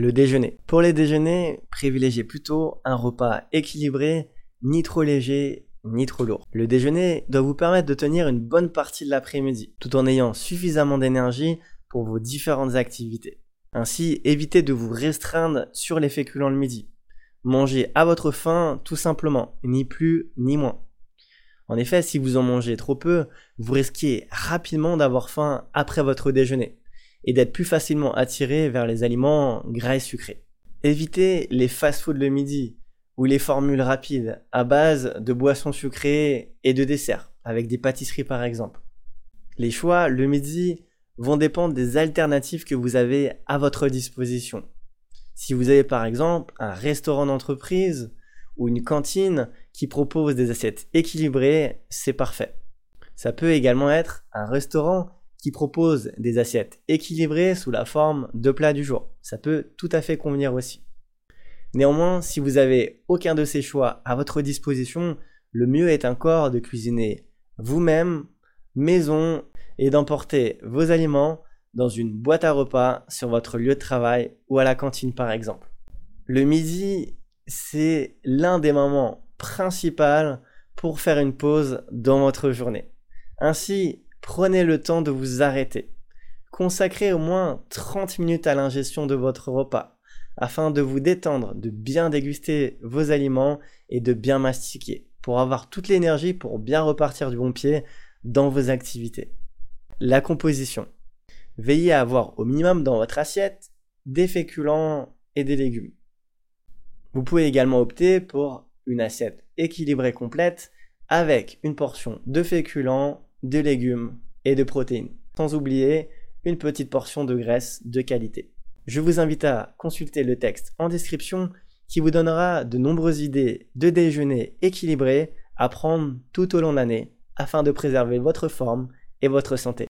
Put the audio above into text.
le déjeuner. Pour les déjeuners, privilégiez plutôt un repas équilibré, ni trop léger, ni trop lourd. Le déjeuner doit vous permettre de tenir une bonne partie de l'après-midi, tout en ayant suffisamment d'énergie pour vos différentes activités. Ainsi, évitez de vous restreindre sur les féculents le midi. Mangez à votre faim tout simplement, ni plus ni moins. En effet, si vous en mangez trop peu, vous risquez rapidement d'avoir faim après votre déjeuner et d'être plus facilement attiré vers les aliments gras et sucrés. Évitez les fast-foods le midi ou les formules rapides à base de boissons sucrées et de desserts, avec des pâtisseries par exemple. Les choix le midi vont dépendre des alternatives que vous avez à votre disposition. Si vous avez par exemple un restaurant d'entreprise ou une cantine qui propose des assiettes équilibrées, c'est parfait. Ça peut également être un restaurant qui propose des assiettes équilibrées sous la forme de plats du jour. Ça peut tout à fait convenir aussi. Néanmoins, si vous avez aucun de ces choix à votre disposition, le mieux est encore de cuisiner vous-même, maison, et d'emporter vos aliments dans une boîte à repas sur votre lieu de travail ou à la cantine par exemple. Le midi, c'est l'un des moments principaux pour faire une pause dans votre journée. Ainsi, prenez le temps de vous arrêter. Consacrez au moins 30 minutes à l'ingestion de votre repas afin de vous détendre, de bien déguster vos aliments et de bien mastiquer pour avoir toute l'énergie pour bien repartir du bon pied dans vos activités. La composition. Veillez à avoir au minimum dans votre assiette des féculents et des légumes. Vous pouvez également opter pour une assiette équilibrée complète avec une portion de féculents, de légumes et de protéines. Sans oublier une petite portion de graisse de qualité. Je vous invite à consulter le texte en description qui vous donnera de nombreuses idées de déjeuner équilibré à prendre tout au long de l'année afin de préserver votre forme et votre santé.